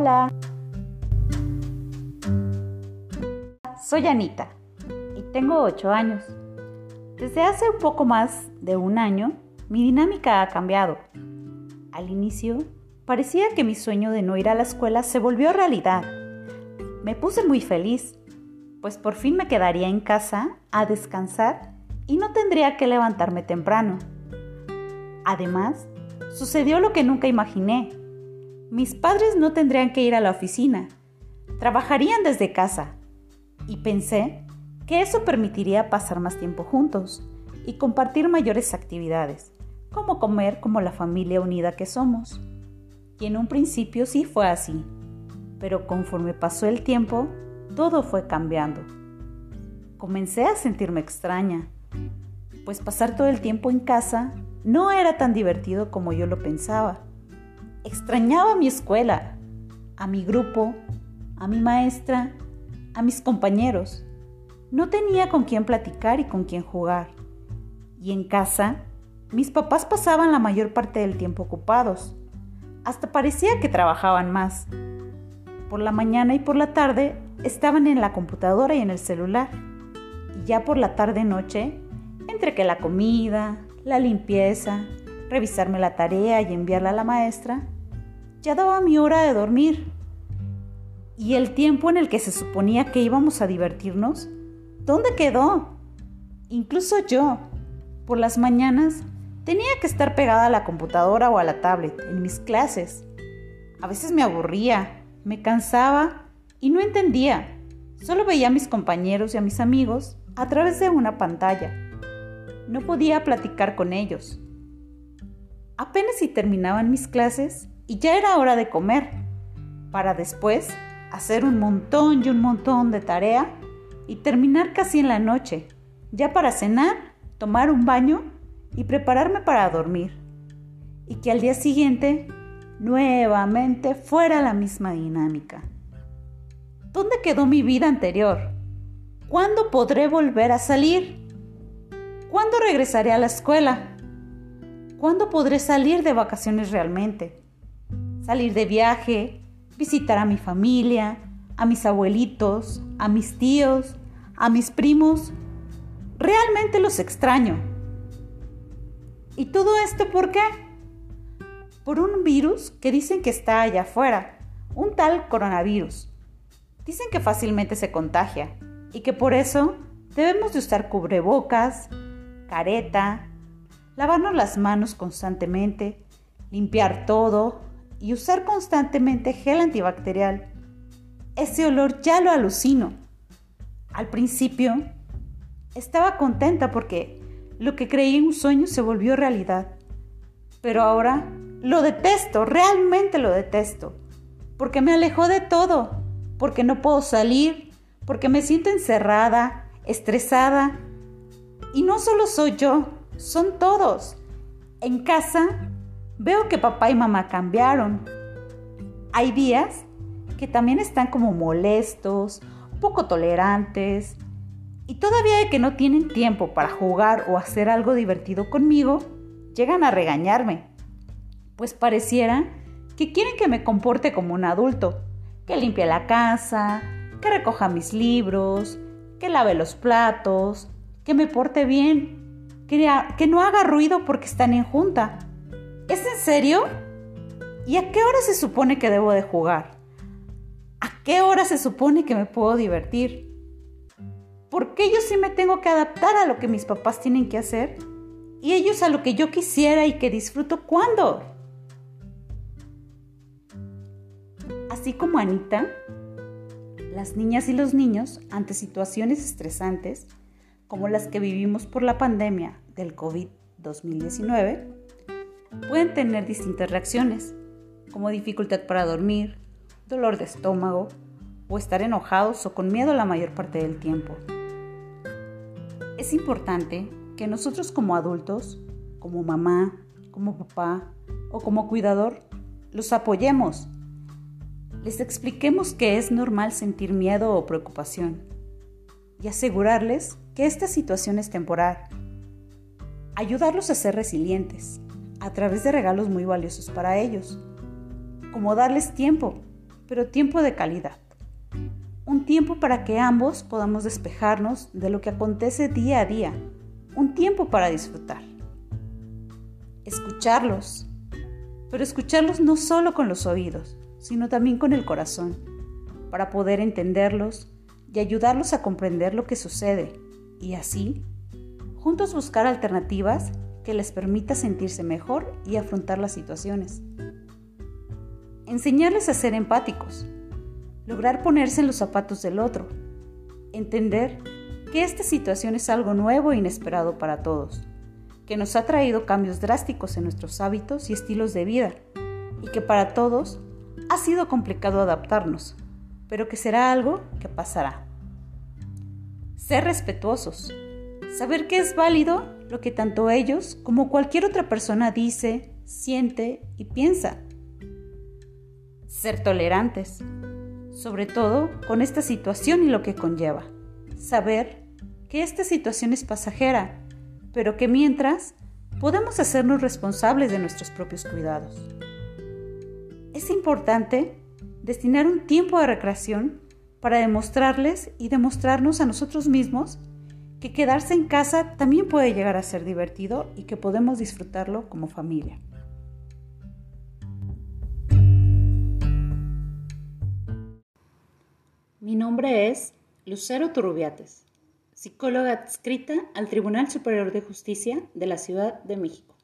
Hola. Soy Anita y tengo 8 años. Desde hace un poco más de un año, mi dinámica ha cambiado. Al inicio, parecía que mi sueño de no ir a la escuela se volvió realidad. Me puse muy feliz, pues por fin me quedaría en casa a descansar y no tendría que levantarme temprano. Además, sucedió lo que nunca imaginé. Mis padres no tendrían que ir a la oficina, trabajarían desde casa y pensé que eso permitiría pasar más tiempo juntos y compartir mayores actividades, como comer como la familia unida que somos. Y en un principio sí fue así, pero conforme pasó el tiempo, todo fue cambiando. Comencé a sentirme extraña, pues pasar todo el tiempo en casa no era tan divertido como yo lo pensaba. Extrañaba mi escuela, a mi grupo, a mi maestra a mis compañeros. No tenía con quién platicar y con quién jugar. Y en casa, mis papás pasaban la mayor parte del tiempo ocupados. Hasta parecía que trabajaban más. Por la mañana y por la tarde estaban en la computadora y en el celular. Y ya por la tarde-noche, entre que la comida, la limpieza, revisarme la tarea y enviarla a la maestra, ya daba mi hora de dormir ¿Y el tiempo en el que se suponía que íbamos a divertirnos? ¿Dónde quedó? Incluso yo, por las mañanas, tenía que estar pegada a la computadora o a la tablet en mis clases. A veces me aburría, me cansaba y no entendía. Solo veía a mis compañeros y a mis amigos a través de una pantalla. No podía platicar con ellos. Apenas si terminaban mis clases y ya era hora de comer, para después hacer un montón y un montón de tarea y terminar casi en la noche, ya para cenar, tomar un baño y prepararme para dormir. Y que al día siguiente nuevamente fuera la misma dinámica. ¿Dónde quedó mi vida anterior? ¿Cuándo podré volver a salir? ¿Cuándo regresaré a la escuela? ¿Cuándo podré salir de vacaciones realmente? Salir de viaje, visitar a mi familia, a mis abuelitos, a mis tíos, a mis primos. Realmente los extraño. ¿Y todo esto por qué? Por un virus que dicen que está allá afuera, un tal coronavirus. Dicen que fácilmente se contagia y que por eso debemos de usar cubrebocas, careta, lavarnos las manos constantemente, limpiar todo, y usar constantemente gel antibacterial. Ese olor ya lo alucino. Al principio estaba contenta porque lo que creí un sueño se volvió realidad. Pero ahora lo detesto, realmente lo detesto. Porque me alejó de todo, porque no puedo salir, porque me siento encerrada, estresada. Y no solo soy yo, son todos. En casa Veo que papá y mamá cambiaron. Hay días que también están como molestos, poco tolerantes, y todavía que no tienen tiempo para jugar o hacer algo divertido conmigo, llegan a regañarme, pues pareciera que quieren que me comporte como un adulto, que limpie la casa, que recoja mis libros, que lave los platos, que me porte bien, que, no haga ruido porque están en junta. ¿Es en serio? ¿Y a qué hora se supone que debo de jugar? ¿A qué hora se supone que me puedo divertir? ¿Por qué yo sí me tengo que adaptar a lo que mis papás tienen que hacer? Y ellos a lo que yo quisiera y que disfruto cuándo? Así como Anita, las niñas y los niños ante situaciones estresantes como las que vivimos por la pandemia del COVID-2019, pueden tener distintas reacciones, como dificultad para dormir, dolor de estómago o estar enojados o con miedo la mayor parte del tiempo. Es importante que nosotros como adultos, como mamá, como papá o como cuidador, los apoyemos. Les expliquemos que es normal sentir miedo o preocupación y asegurarles que esta situación es temporal. Ayudarlos a ser resilientes a través de regalos muy valiosos para ellos, como darles tiempo, pero tiempo de calidad. Un tiempo para que ambos podamos despejarnos de lo que acontece día a día. Un tiempo para disfrutar. Escucharlos. Pero escucharlos no solo con los oídos, sino también con el corazón, para poder entenderlos y ayudarlos a comprender lo que sucede y así, juntos buscar alternativas que les permita sentirse mejor y afrontar las situaciones. Enseñarles a ser empáticos, lograr ponerse en los zapatos del otro, entender que esta situación es algo nuevo e inesperado para todos, que nos ha traído cambios drásticos en nuestros hábitos y estilos de vida, y que para todos ha sido complicado adaptarnos, pero que será algo que pasará. Ser respetuosos, saber que es válido lo que tanto ellos como cualquier otra persona dice, siente y piensa ser tolerantes, sobre todo con esta situación y lo que conlleva. Saber que esta situación es pasajera, pero que mientras podemos hacernos responsables de nuestros propios cuidados. Es importante destinar un tiempo de recreación para demostrarles y demostrarnos a nosotros mismos que quedarse en casa también puede llegar a ser divertido y que podemos disfrutarlo como familia. Mi nombre es Lucero Turrubiates, psicóloga adscrita al Tribunal Superior de Justicia de la Ciudad de México.